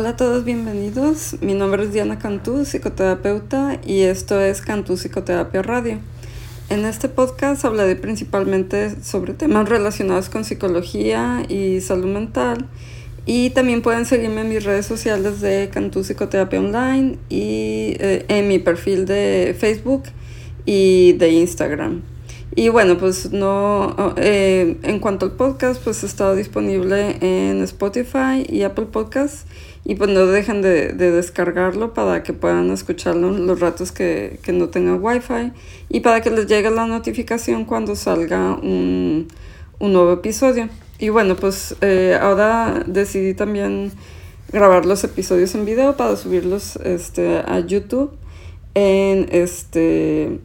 Hola a todos, bienvenidos. Mi nombre es Diana Cantú, psicoterapeuta, y esto es Cantú Psicoterapia Radio. En este podcast hablaré principalmente sobre temas relacionados con psicología y salud mental. Y también pueden seguirme en mis redes sociales de Cantú Psicoterapia Online y eh, en mi perfil de Facebook y de Instagram. Y bueno, pues no, eh, en cuanto al podcast, pues está disponible en Spotify y Apple Podcasts. Y pues no dejen de, descargarlo para que puedan escucharlo los ratos que, no tengan wifi y para que les llegue la notificación cuando salga un, nuevo episodio. Y bueno, pues eh, ahora decidí también grabar los episodios en video para subirlos este, a YouTube en este,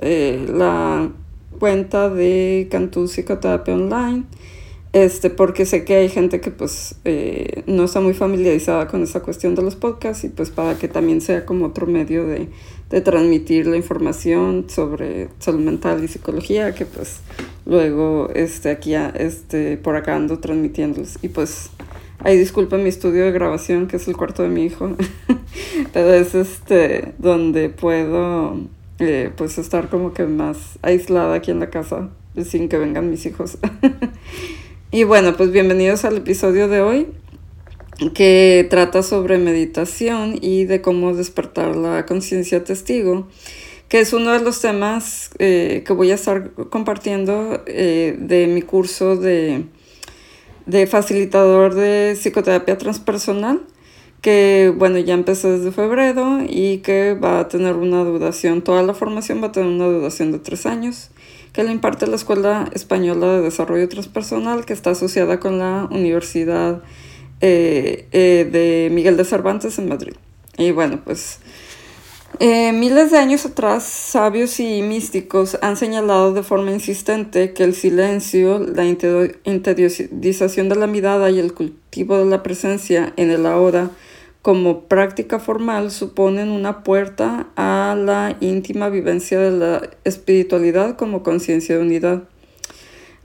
eh, la cuenta de Cantú Psicoterapia Online, este, porque sé que hay gente que pues eh, no está muy familiarizada con esa cuestión de los podcasts y pues para que también sea como otro medio de, de transmitir la información sobre salud mental y psicología que pues luego este, aquí este, por acá ando transmitiéndolos y pues ahí disculpa mi estudio de grabación que es el cuarto de mi hijo pero es este donde puedo eh, pues estar como que más aislada aquí en la casa sin que vengan mis hijos. y bueno, pues bienvenidos al episodio de hoy que trata sobre meditación y de cómo despertar la conciencia testigo, que es uno de los temas eh, que voy a estar compartiendo eh, de mi curso de, de facilitador de psicoterapia transpersonal que bueno, ya empezó desde febrero y que va a tener una duración, toda la formación va a tener una duración de tres años, que le imparte la Escuela Española de Desarrollo Transpersonal, que está asociada con la Universidad eh, eh, de Miguel de Cervantes en Madrid. Y bueno, pues eh, miles de años atrás, sabios y místicos han señalado de forma insistente que el silencio, la interiorización de la mirada y el cultivo de la presencia en el ahora como práctica formal suponen una puerta a la íntima vivencia de la espiritualidad como conciencia de unidad.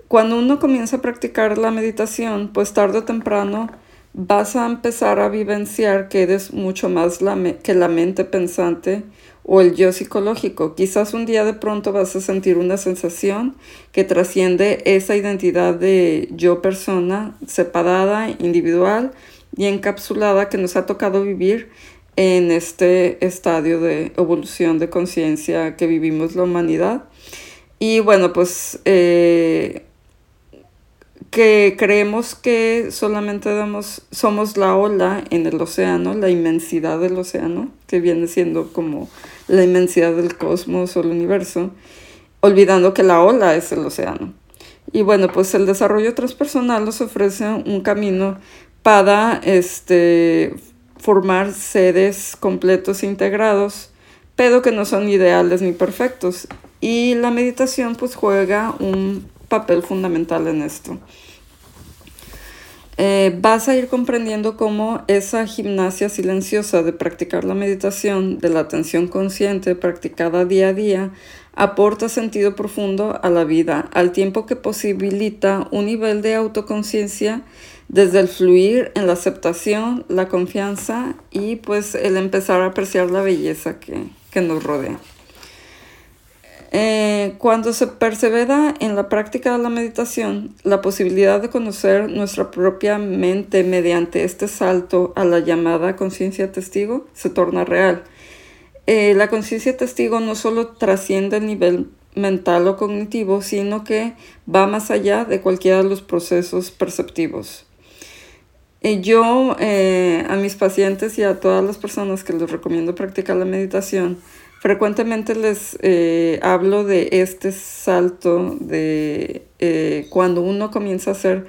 Cuando uno comienza a practicar la meditación, pues tarde o temprano vas a empezar a vivenciar que eres mucho más que la mente pensante o el yo psicológico. Quizás un día de pronto vas a sentir una sensación que trasciende esa identidad de yo persona separada, individual, y encapsulada que nos ha tocado vivir en este estadio de evolución de conciencia que vivimos la humanidad. Y bueno, pues eh, que creemos que solamente damos, somos la ola en el océano, la inmensidad del océano, que viene siendo como la inmensidad del cosmos o el universo, olvidando que la ola es el océano. Y bueno, pues el desarrollo transpersonal nos ofrece un camino para este, formar seres completos e integrados, pero que no son ideales ni perfectos. Y la meditación pues juega un papel fundamental en esto. Eh, vas a ir comprendiendo cómo esa gimnasia silenciosa de practicar la meditación, de la atención consciente practicada día a día, aporta sentido profundo a la vida, al tiempo que posibilita un nivel de autoconciencia desde el fluir en la aceptación, la confianza y pues el empezar a apreciar la belleza que, nos rodea. Eh, cuando se persevera en la práctica de la meditación, la posibilidad de conocer nuestra propia mente mediante este salto a la llamada conciencia testigo se torna real. Eh, la conciencia testigo no solo trasciende el nivel mental o cognitivo, sino que va más allá de cualquiera de los procesos perceptivos. Eh, yo eh, a mis pacientes y a todas las personas que les recomiendo practicar la meditación, frecuentemente les eh, hablo de este salto de cuando uno comienza a ser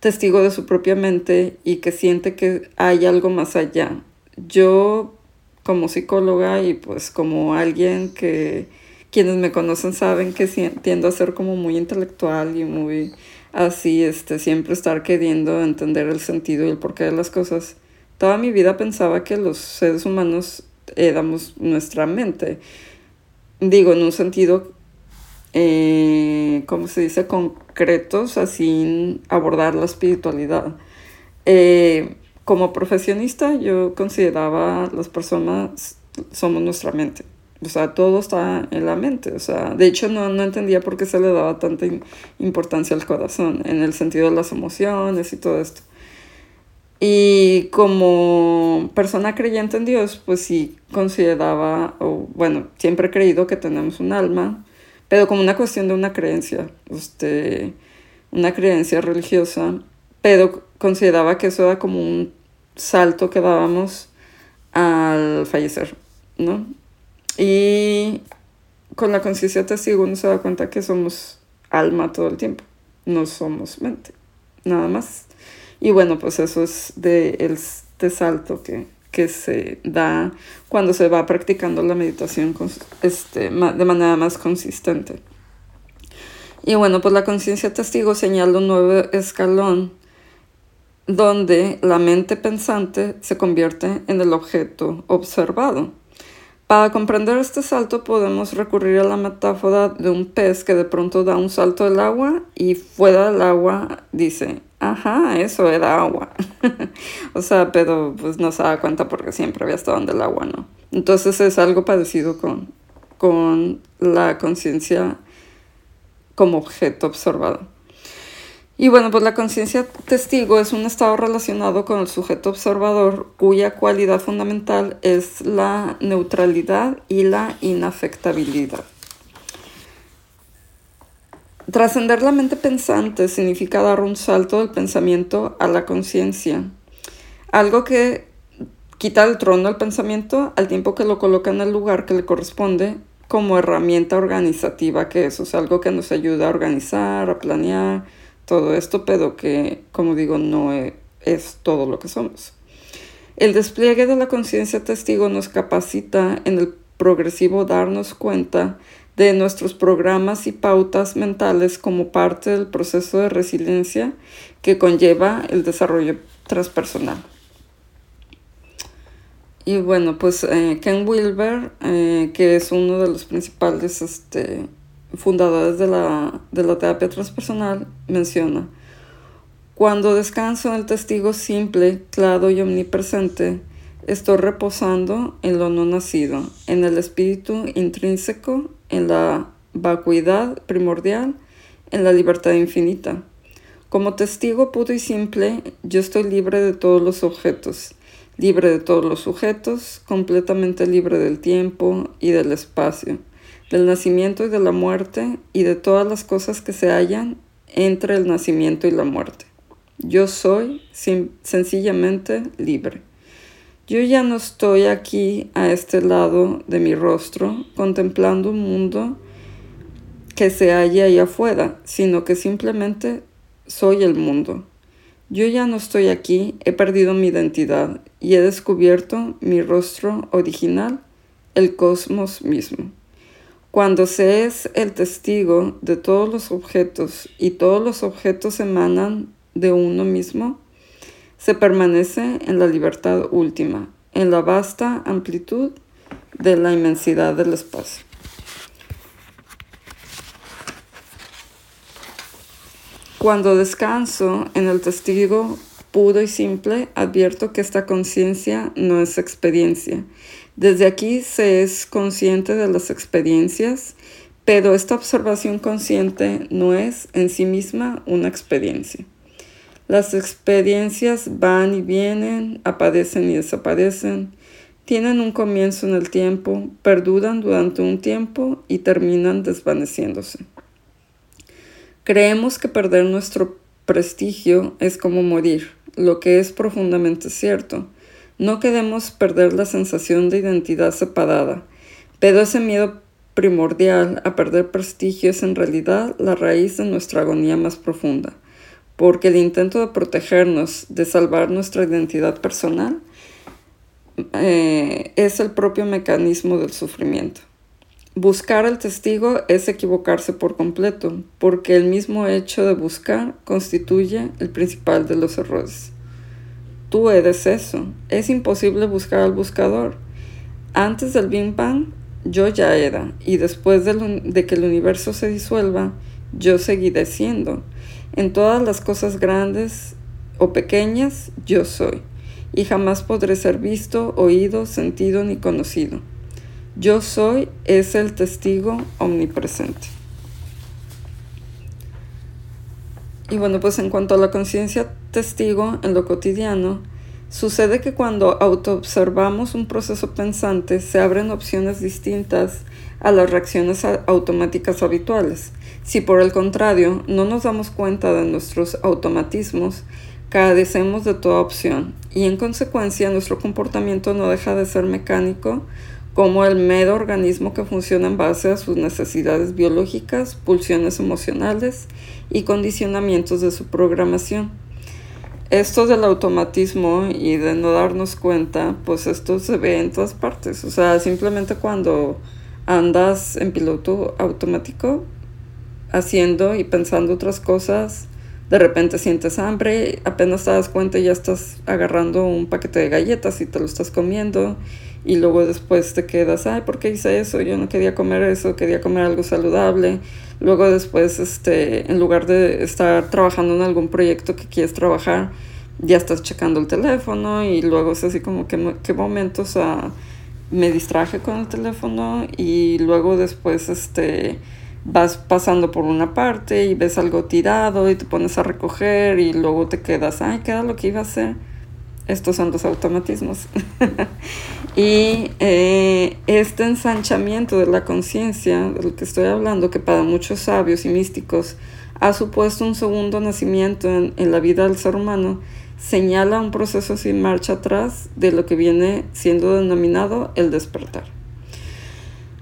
testigo de su propia mente y que siente que hay algo más allá. Yo como psicóloga y pues como alguien que quienes me conocen saben que tiendo a ser como muy intelectual y muy así, este, siempre estar queriendo entender el sentido y el porqué de las cosas. Toda mi vida pensaba que los seres humanos éramos nuestra mente. Digo, en un sentido, eh, ¿cómo se dice? Concretos, así abordar la espiritualidad. Eh, como profesionista yo consideraba las personas somos nuestra mente. O sea, todo está en la mente. O sea, de hecho no, no entendía por qué se le daba tanta importancia al corazón, en el sentido de las emociones y todo esto. Y como persona creyente en Dios, pues sí consideraba, o bueno, siempre he creído que tenemos un alma, pero como una cuestión de una creencia, este, una creencia religiosa, pero consideraba que eso era como un salto que dábamos al fallecer, ¿no? Y con la conciencia testigo uno se da cuenta que somos alma todo el tiempo, no somos mente, nada más. Y bueno, pues eso es de este salto que, que se da cuando se va practicando la meditación este, de manera más consistente. Y bueno, pues la conciencia testigo señala un nuevo escalón donde la mente pensante se convierte en el objeto observado. Para comprender este salto podemos recurrir a la metáfora de un pez que de pronto da un salto del agua y fuera del agua dice, ajá, eso era agua. o sea, pero pues no se da cuenta porque siempre había estado en el agua, ¿no? Entonces es algo parecido con, con la conciencia como objeto observado. Y bueno, pues la conciencia testigo es un estado relacionado con el sujeto observador cuya cualidad fundamental es la neutralidad y la inafectabilidad. Trascender la mente pensante significa dar un salto del pensamiento a la conciencia, algo que quita el trono al pensamiento al tiempo que lo coloca en el lugar que le corresponde como herramienta organizativa que es, o sea, algo que nos ayuda a organizar, a planear, todo esto, pero que, como digo, no e, es, todo lo que somos. El despliegue de la conciencia testigo nos capacita en el progresivo darnos cuenta de nuestros programas y pautas mentales como parte del proceso de resiliencia que conlleva el desarrollo transpersonal. Y bueno, pues eh, Ken Wilber, eh, que es uno de los principales este, fundadores de la, de la terapia transpersonal, menciona, cuando descanso en el testigo simple, claro y omnipresente, estoy reposando en lo no nacido, en el espíritu intrínseco, en la vacuidad primordial, en la libertad infinita. Como testigo puro y simple, yo estoy libre de todos los objetos, libre de todos los sujetos, completamente libre del tiempo y del espacio del nacimiento y de la muerte y de todas las cosas que se hallan entre el nacimiento y la muerte. Yo soy sencillamente libre. Yo ya no estoy aquí a este lado de mi rostro contemplando un mundo que se halla ahí afuera, sino que simplemente soy el mundo. Yo ya no estoy aquí, he perdido mi identidad y he descubierto mi rostro original, el cosmos mismo. Cuando se es el testigo de todos los objetos y todos los objetos emanan de uno mismo, se permanece en la libertad última, en la vasta amplitud de la inmensidad del espacio. Cuando descanso en el testigo puro y simple, advierto que esta conciencia no es experiencia, desde aquí se es consciente de las experiencias, pero esta observación consciente no es en sí misma una experiencia. Las experiencias van y vienen, aparecen y desaparecen, tienen un comienzo en el tiempo, perduran durante un tiempo y terminan desvaneciéndose. Creemos que perder nuestro prestigio es como morir, lo que es profundamente cierto no queremos perder la sensación de identidad separada, pero ese miedo primordial a perder prestigio es en realidad la raíz de nuestra agonía más profunda, porque el intento de protegernos, de salvar nuestra identidad personal, eh, es el propio mecanismo del sufrimiento. Buscar al testigo es equivocarse por completo, porque el mismo hecho de buscar constituye el principal de los errores. Tú eres eso. Es imposible buscar al buscador. Antes del Big Bang, yo ya era, y después de, que el universo se disuelva, yo seguiré siendo. En todas las cosas grandes o pequeñas, yo soy. y jamás podré ser visto, oído, sentido ni conocido. Yo soy es el testigo omnipresente. Y bueno, pues en cuanto a la conciencia testigo en lo cotidiano, sucede que cuando autoobservamos un proceso pensante se abren opciones distintas a las reacciones automáticas habituales. Si por el contrario no nos damos cuenta de nuestros automatismos, Cadecemos de toda opción y en consecuencia nuestro comportamiento no deja de ser mecánico como el mero organismo que funciona en base a sus necesidades biológicas, pulsiones emocionales y condicionamientos de su programación. Esto del automatismo y de no darnos cuenta, pues esto se ve en todas partes. O sea, simplemente cuando andas en piloto automático, haciendo y pensando otras cosas, de repente sientes hambre, apenas te das cuenta y ya estás agarrando un paquete de galletas y te lo estás comiendo y luego después te quedas, ay, ¿por qué hice eso? Yo no quería comer eso, quería comer algo saludable. Luego después, este, en lugar de estar trabajando en algún proyecto que quieres trabajar, ya estás checando el teléfono y luego es así como que qué momentos me distraje con el teléfono y luego después, este, vas pasando por una parte y ves algo tirado y te pones a recoger y luego te quedas, ay, ¿qué era lo que iba a hacer? Estos son los automatismos. y eh, este ensanchamiento de la conciencia, del que estoy hablando, que para muchos sabios y místicos ha supuesto un segundo nacimiento en, en la vida del ser humano, señala un proceso sin marcha atrás de lo que viene siendo denominado el despertar.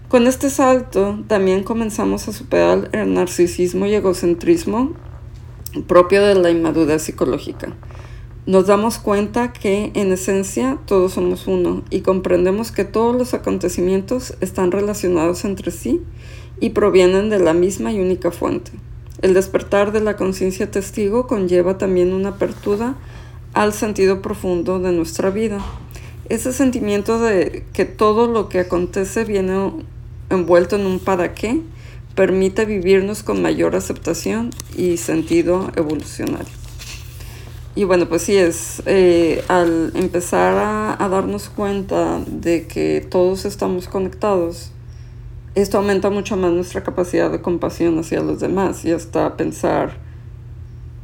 Con este salto también comenzamos a superar el narcisismo y egocentrismo propio de la inmadurez psicológica. Nos damos cuenta que en esencia todos somos uno y comprendemos que todos los acontecimientos están relacionados entre sí y provienen de la misma y única fuente. El despertar de la conciencia testigo conlleva también una apertura al sentido profundo de nuestra vida. Ese sentimiento de que todo lo que acontece viene envuelto en un para qué, permite vivirnos con mayor aceptación y sentido evolucionario. Y bueno, pues sí es, eh, al empezar a, a, darnos cuenta de que todos estamos conectados, esto aumenta mucho más nuestra capacidad de compasión hacia los demás y hasta pensar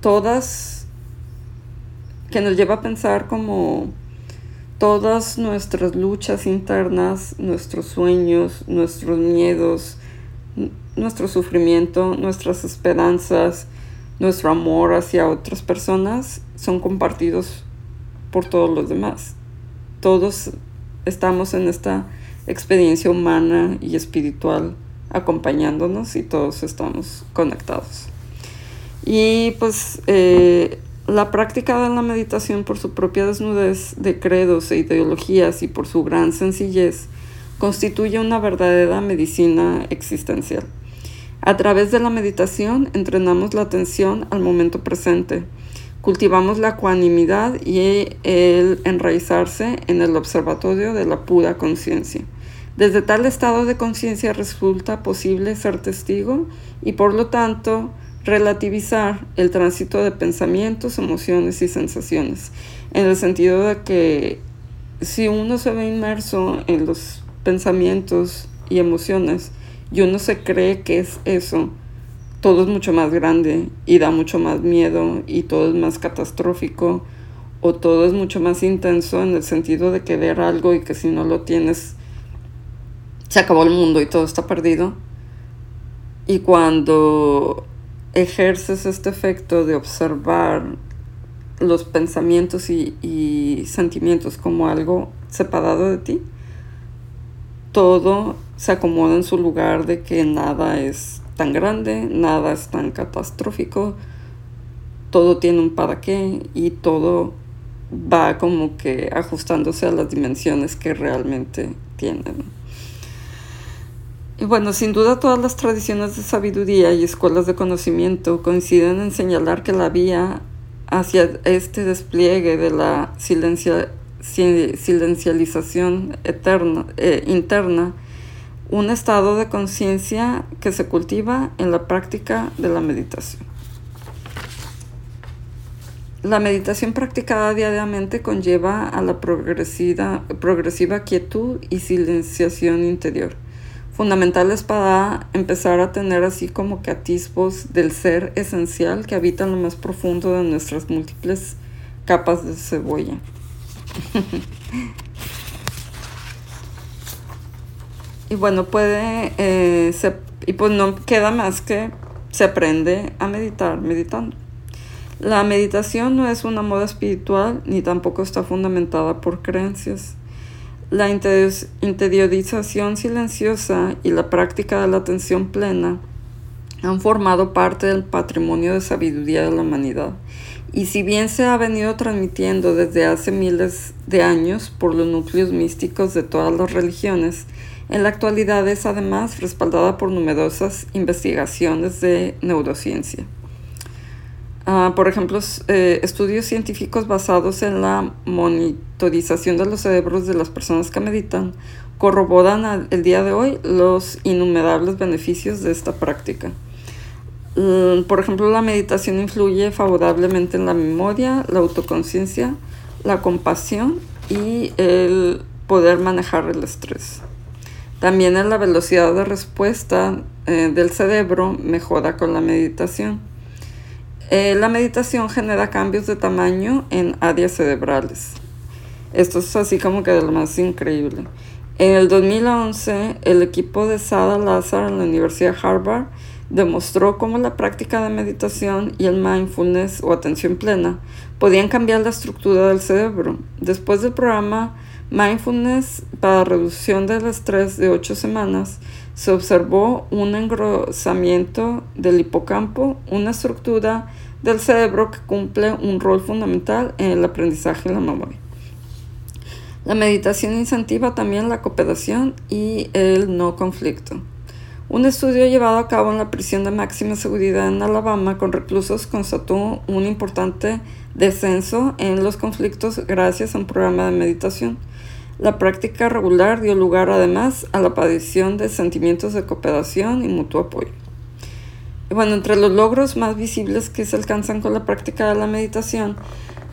todas, que nos lleva a pensar como todas nuestras luchas internas, nuestros sueños, nuestros miedos, nuestro sufrimiento, nuestras esperanzas, nuestro amor hacia otras personas son compartidos por todos los demás. Todos estamos en esta experiencia humana y espiritual acompañándonos y todos estamos conectados. Y pues eh, la práctica de la meditación por su propia desnudez de credos e ideologías y por su gran sencillez constituye una verdadera medicina existencial. A través de la meditación entrenamos la atención al momento presente, cultivamos la ecuanimidad y el enraizarse en el observatorio de la pura conciencia. Desde tal estado de conciencia resulta posible ser testigo y por lo tanto relativizar el tránsito de pensamientos, emociones y sensaciones, en el sentido de que si uno se ve inmerso en los pensamientos y emociones y uno se cree que es eso, todo es mucho más grande y da mucho más miedo y todo es más catastrófico o todo es mucho más intenso en el sentido de querer algo y que si no lo tienes se acabó el mundo y todo está perdido. Y cuando ejerces este efecto de observar los pensamientos y, sentimientos como algo separado de ti, todo se acomoda en su lugar de que nada es tan grande, nada es tan catastrófico, todo tiene un para qué y todo va como que ajustándose a las dimensiones que realmente tienen. Y bueno, sin duda todas las tradiciones de sabiduría y escuelas de conocimiento coinciden en señalar que la vía hacia este despliegue de la silencialización eterna, eh, interna, un estado de conciencia que se cultiva en la práctica de la meditación. La meditación practicada diariamente conlleva a la progresiva, quietud y silenciación interior, fundamentales para empezar a tener así como que del ser esencial que habita en lo más profundo de nuestras múltiples capas de cebolla. y bueno, puede, eh, y pues no queda más que se aprende a meditar meditando. La meditación no es una moda espiritual ni tampoco está fundamentada por creencias. La interiorización silenciosa y la práctica de la atención plena han formado parte del patrimonio de sabiduría de la humanidad. Y si bien se ha venido transmitiendo desde hace miles de años por los núcleos místicos de todas las religiones, en la actualidad es además respaldada por numerosas investigaciones de neurociencia. Ah, por ejemplo, eh, estudios científicos basados en la monitorización de los cerebros de las personas que meditan corroboran el día de hoy los innumerables beneficios de esta práctica. Mm, por ejemplo, la meditación influye favorablemente en la memoria, la autoconciencia, la compasión y el poder manejar el estrés. También en la velocidad de respuesta eh, del cerebro mejora con la meditación. Eh, la meditación genera cambios de tamaño en áreas cerebrales. Esto es así como que de lo más increíble. En el 2011, el equipo de Sada Lazar en la Universidad de Harvard demostró cómo la práctica de meditación y el mindfulness o atención plena podían cambiar la estructura del cerebro. Después del programa Mindfulness para reducción del estrés de 8 semanas, se observó un engrosamiento del hipocampo, una estructura del cerebro que cumple un rol fundamental en el aprendizaje y la memoria. La meditación incentiva también la cooperación y el no conflicto. Un estudio llevado a cabo en la prisión de máxima seguridad en Alabama con reclusos constató un importante descenso en los conflictos gracias a un programa de meditación. La práctica regular dio lugar además a la aparición de sentimientos de cooperación y mutuo apoyo. bueno, entre los logros más visibles que se alcanzan con la práctica de la meditación,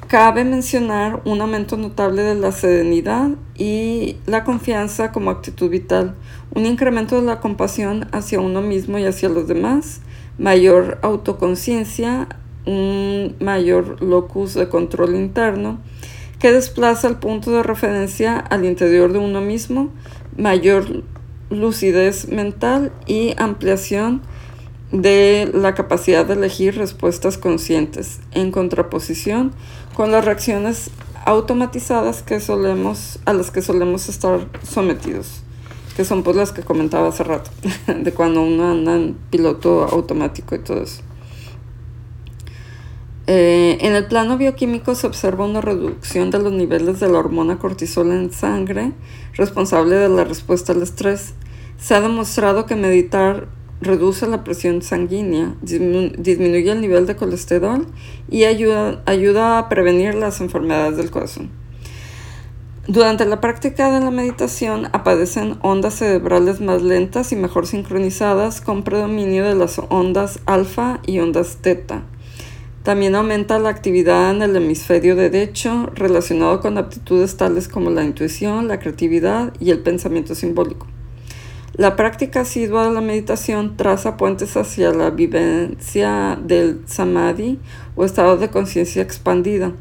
cabe mencionar un aumento notable de la serenidad y la confianza como actitud vital, un incremento de la compasión hacia uno mismo y hacia los demás, mayor autoconciencia, un mayor locus de control interno, que desplaza el punto de referencia al interior de uno mismo, mayor lucidez mental y ampliación de la capacidad de elegir respuestas conscientes, en contraposición con las reacciones automatizadas que solemos, a las que solemos estar sometidos, que son pues las que comentaba hace rato, de cuando uno anda en piloto automático y todo eso. Eh, en el plano bioquímico se observa una reducción de los niveles de la hormona cortisol en sangre, responsable de la respuesta al estrés. Se ha demostrado que meditar reduce la presión sanguínea, disminuye el nivel de colesterol y ayuda, ayuda a prevenir las enfermedades del corazón. Durante la práctica de la meditación aparecen ondas cerebrales más lentas y mejor sincronizadas con predominio de las ondas alfa y ondas teta. También aumenta la actividad en el hemisferio derecho relacionado con aptitudes tales como la intuición, la creatividad y el pensamiento simbólico. La práctica asidua de la meditación traza puentes hacia la vivencia del samadhi o estado de conciencia expandida.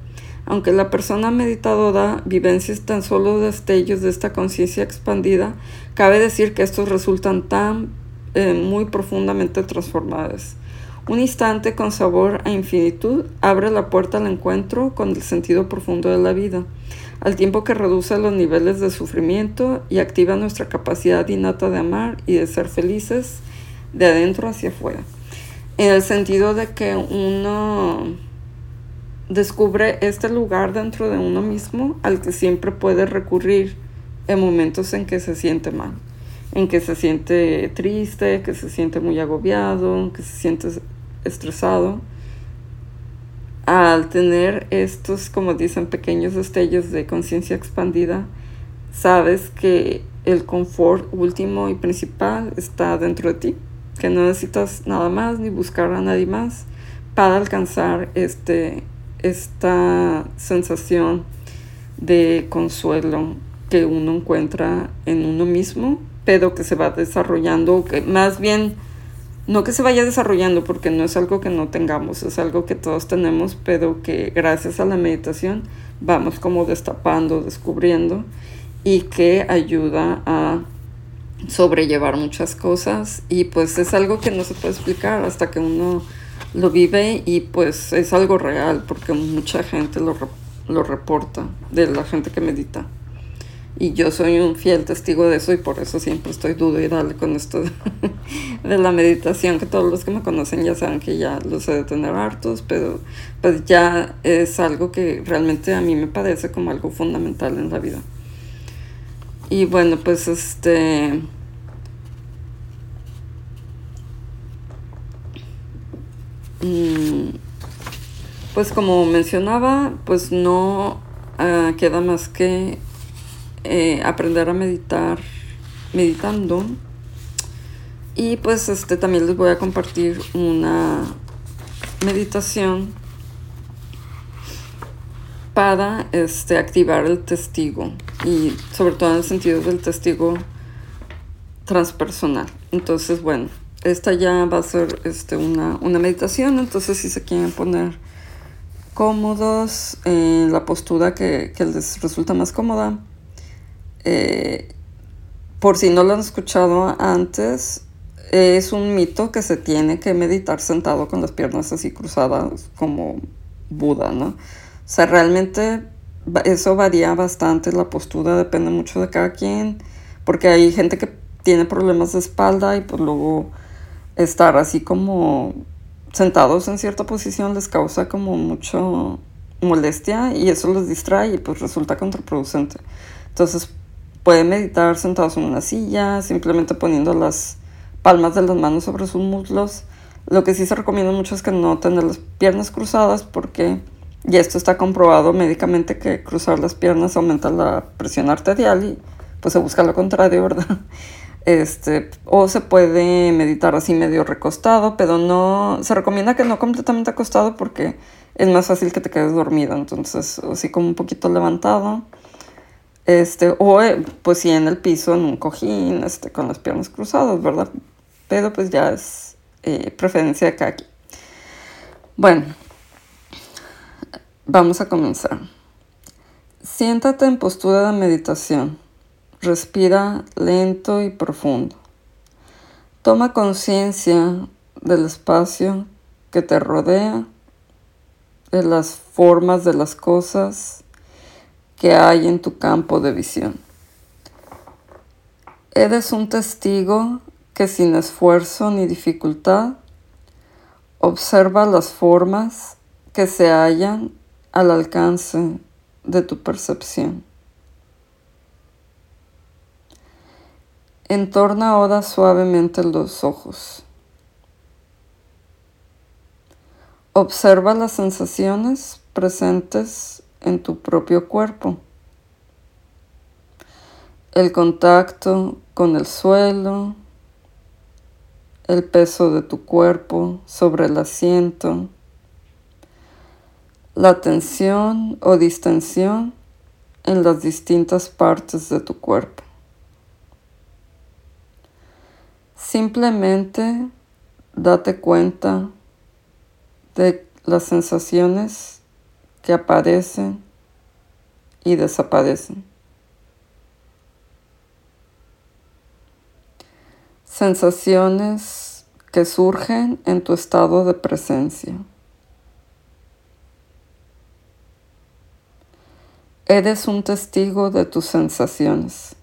Aunque la persona meditadora vivencia tan solo destellos de esta conciencia expandida, cabe decir que estos resultan tan eh, muy profundamente transformados. Un instante con sabor a infinitud abre la puerta al encuentro con el sentido profundo de la vida, al tiempo que reduce los niveles de sufrimiento y activa nuestra capacidad innata de amar y de ser felices de adentro hacia afuera. En el sentido de que uno descubre este lugar dentro de uno mismo al que siempre puede recurrir en momentos en que se siente mal en que se siente triste, que se siente muy agobiado, que se siente estresado, al tener estos, como dicen, pequeños destellos de conciencia expandida, sabes que el confort último y principal está dentro de ti, que no necesitas nada más ni buscar a nadie más para alcanzar este, esta sensación de consuelo que uno encuentra en uno mismo, pero que se va desarrollando, que más bien, no que se vaya desarrollando porque no es algo que no tengamos, es algo que todos tenemos, pero que gracias a la meditación vamos como destapando, descubriendo y que ayuda a sobrellevar muchas cosas y pues es algo que no se puede explicar hasta que uno lo vive y pues es algo real porque mucha gente lo, lo reporta de la gente que medita. Y yo soy un fiel testigo de eso y por eso siempre estoy dudo y dale con esto de, la meditación, que todos los que me conocen ya saben que ya lo sé de tener hartos, pero pues ya es algo que realmente a mí me parece como algo fundamental en la vida. Y bueno, pues este... Mm, pues como mencionaba, pues no ah, queda más que eh, aprender a meditar meditando. Y pues este también les voy a compartir una meditación para este, activar el testigo y sobre todo en el sentido del testigo transpersonal. Entonces, bueno, esta ya va a ser este, una, una meditación, entonces si se quieren poner cómodos en la postura que, que les resulta más cómoda, eh, por si no lo han escuchado antes, es un mito que se tiene que meditar sentado con las piernas así cruzadas como Buda, ¿no? O sea, realmente eso varía bastante, la postura depende mucho de cada quien, porque hay gente que tiene problemas de espalda y pues luego estar así como sentados en cierta posición les causa como mucho molestia y eso los distrae y pues resulta contraproducente. Entonces Pueden meditar sentados en una silla, simplemente poniendo las palmas de las manos sobre sus muslos. Lo que sí se recomienda mucho es que no tener las piernas cruzadas porque, y esto está comprobado médicamente, que cruzar las piernas aumenta la presión arterial y pues se busca lo contrario, ¿verdad? Este, o se puede meditar así medio recostado, pero no, se recomienda que no completamente acostado porque es más fácil que te quedes dormido, entonces así como un poquito levantado este, o eh, pues sí en el piso, en un cojín, este, con las piernas cruzadas, ¿verdad? Pero pues ya es eh, preferencia de cada Bueno, vamos a comenzar. Siéntate en postura de meditación. Respira lento y profundo. Toma conciencia del espacio que te rodea, de las formas de las cosas que hay en tu campo de visión. Eres un testigo que sin esfuerzo ni dificultad observa las formas que se hallan al alcance de tu percepción. Entorna ahora suavemente los ojos. Observa las sensaciones presentes en tu propio cuerpo. El contacto con el suelo, el peso de tu cuerpo sobre el asiento, la tensión o distensión en las distintas partes de tu cuerpo. Simplemente date cuenta de las sensaciones que aparecen y desaparecen. Sensaciones que surgen en tu estado de presencia. Eres un testigo de tus sensaciones.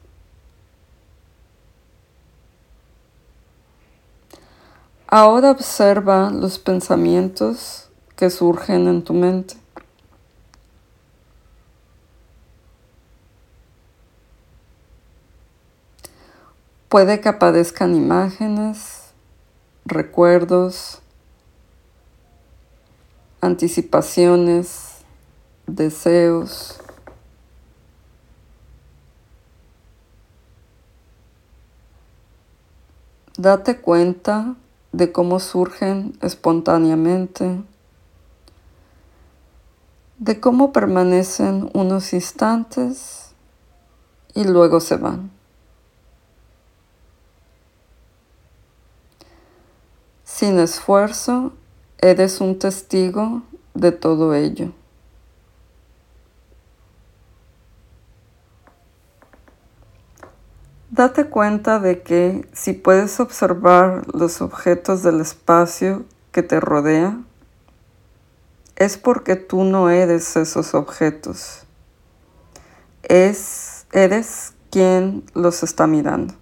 Ahora observa los pensamientos que surgen en tu mente. Puede que aparezcan imágenes, recuerdos, anticipaciones, deseos. Date cuenta de cómo surgen espontáneamente de cómo permanecen unos instantes y luego se van. Sin esfuerzo, eres un testigo de todo ello. Date cuenta de que si puedes observar los objetos del espacio que te rodea, es porque tú no eres esos objetos. Es, eres quien los está mirando.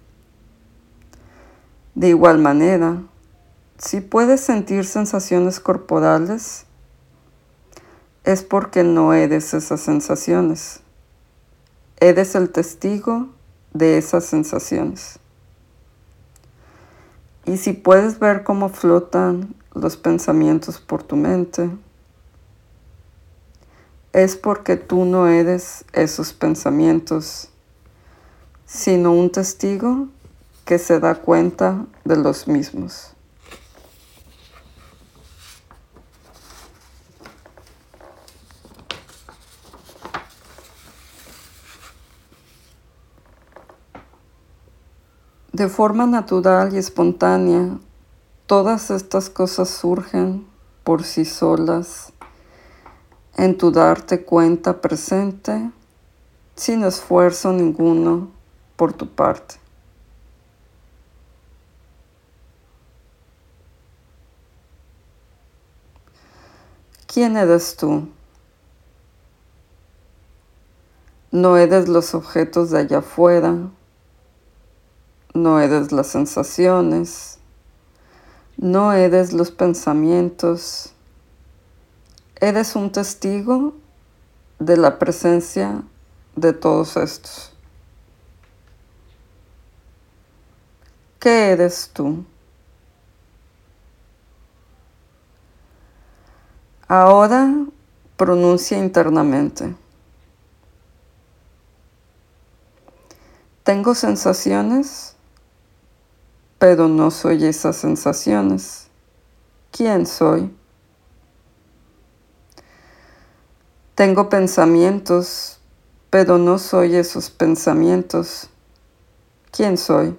De igual manera, si puedes sentir sensaciones corporales, es porque no eres esas sensaciones. Eres el testigo de esas sensaciones. Y si puedes ver cómo flotan los pensamientos por tu mente, es porque tú no eres esos pensamientos, sino un testigo que se da cuenta de los mismos. De forma natural y espontánea, todas estas cosas surgen por sí solas en tu darte cuenta presente sin esfuerzo ninguno por tu parte. ¿Quién eres tú? No eres los objetos de allá afuera no eres las sensaciones, no eres los pensamientos, eres un testigo de la presencia de todos estos. ¿Qué eres tú? Ahora pronuncia internamente. Tengo sensaciones pero no soy esas sensaciones. ¿Quién soy? Tengo pensamientos, pero no soy esos pensamientos. ¿Quién soy?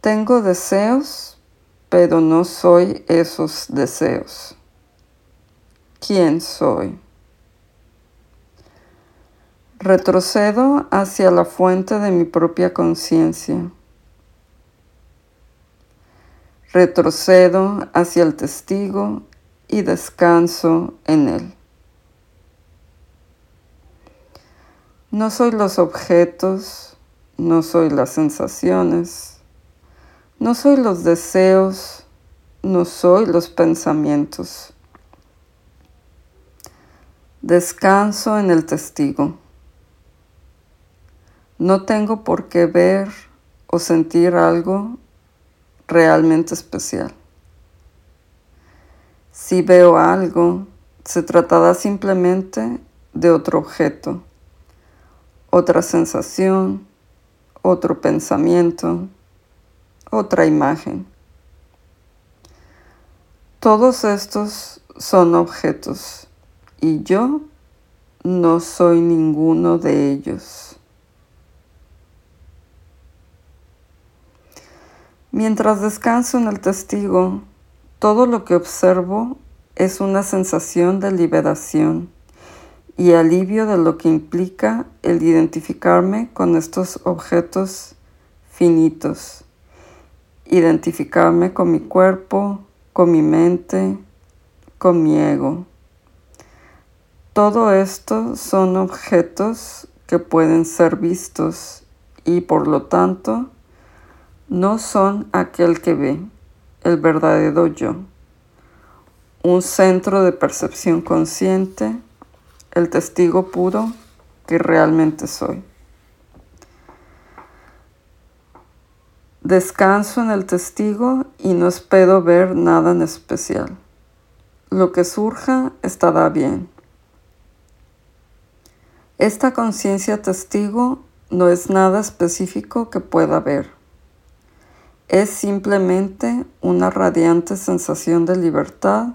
Tengo deseos, pero no soy esos deseos. ¿Quién soy? Retrocedo hacia la fuente de mi propia conciencia. Retrocedo hacia el testigo y descanso en él. No soy los objetos, no soy las sensaciones, no soy los deseos, no soy los pensamientos. Descanso en el testigo. No tengo por qué ver o sentir algo realmente especial. Si veo algo, se tratará simplemente de otro objeto, otra sensación, otro pensamiento, otra imagen. Todos estos son objetos y yo no soy ninguno de ellos. Mientras descanso en el testigo, todo lo que observo es una sensación de liberación y alivio de lo que implica el identificarme con estos objetos finitos, identificarme con mi cuerpo, con mi mente, con mi ego. Todo esto son objetos que pueden ser vistos y por lo tanto no son aquel que ve, el verdadero yo, un centro de percepción consciente, el testigo puro que realmente soy. Descanso en el testigo y no espero ver nada en especial. Lo que surja estará bien. Esta conciencia testigo no es nada específico que pueda ver es simplemente una radiante sensación de libertad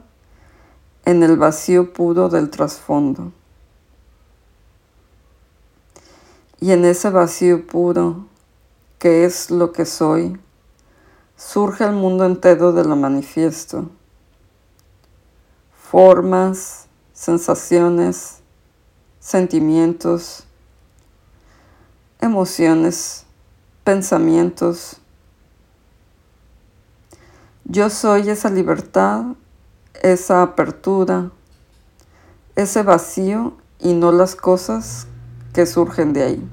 en el vacío puro del trasfondo. Y en ese vacío puro, que es lo que soy, surge el mundo entero de lo manifiesto. Formas, sensaciones, sentimientos, emociones, pensamientos. Yo soy esa libertad, esa apertura, ese vacío y no las cosas que surgen de ahí.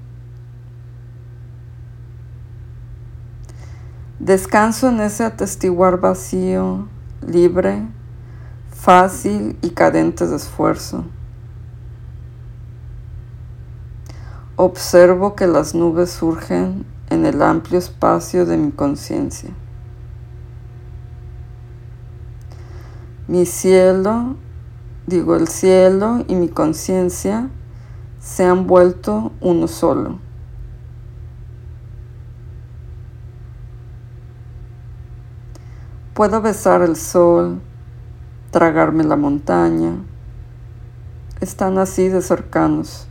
Descanso en ese atestiguar vacío, libre, fácil y cadente de esfuerzo. Observo que las nubes surgen en el amplio espacio de mi conciencia. Mi cielo, digo el cielo y mi conciencia se han vuelto uno solo. Puedo besar el sol, tragarme la montaña. Están así de cercanos.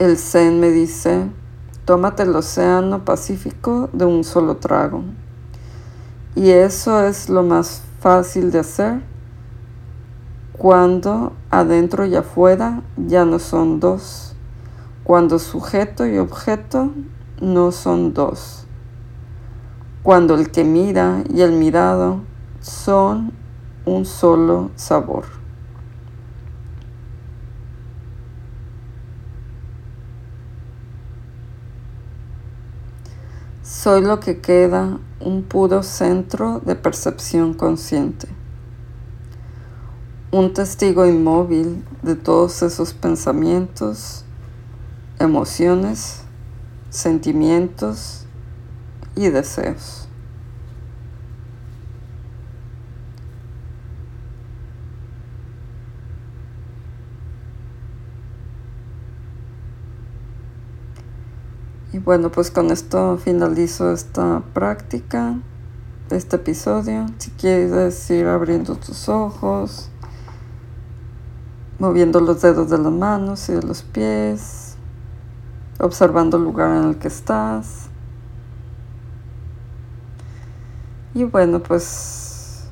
El Zen me dice, tómate el océano Pacífico de un solo trago. Y eso es lo más fácil de hacer cuando adentro y afuera ya no son dos, cuando sujeto y objeto no son dos, cuando el que mira y el mirado son un solo sabor. Soy lo que queda, un puro centro de percepción consciente. Un testigo inmóvil de todos esos pensamientos, emociones, sentimientos y deseos. Y bueno, pues con esto finalizo esta práctica, este episodio. Si quieres ir abriendo tus ojos, moviendo los dedos de las manos y de los pies, observando el lugar en el que estás. Y bueno, pues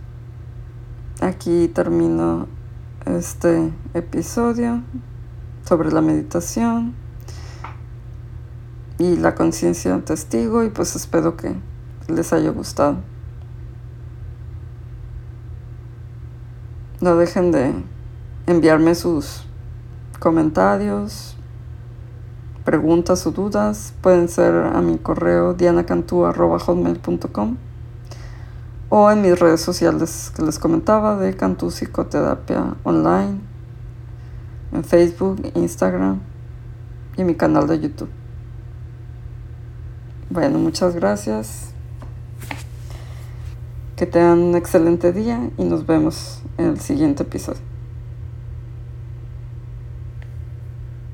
aquí termino este episodio sobre la meditación y la conciencia testigo y pues espero que les haya gustado. No dejen de enviarme sus comentarios, preguntas o dudas. Pueden ser a mi correo dianacantú.com o en mis redes sociales que les comentaba de Cantú Psicoterapia Online, en Facebook, Instagram y mi canal de YouTube. Bueno, muchas gracias. Que tengan un excelente día y nos vemos en el siguiente episodio.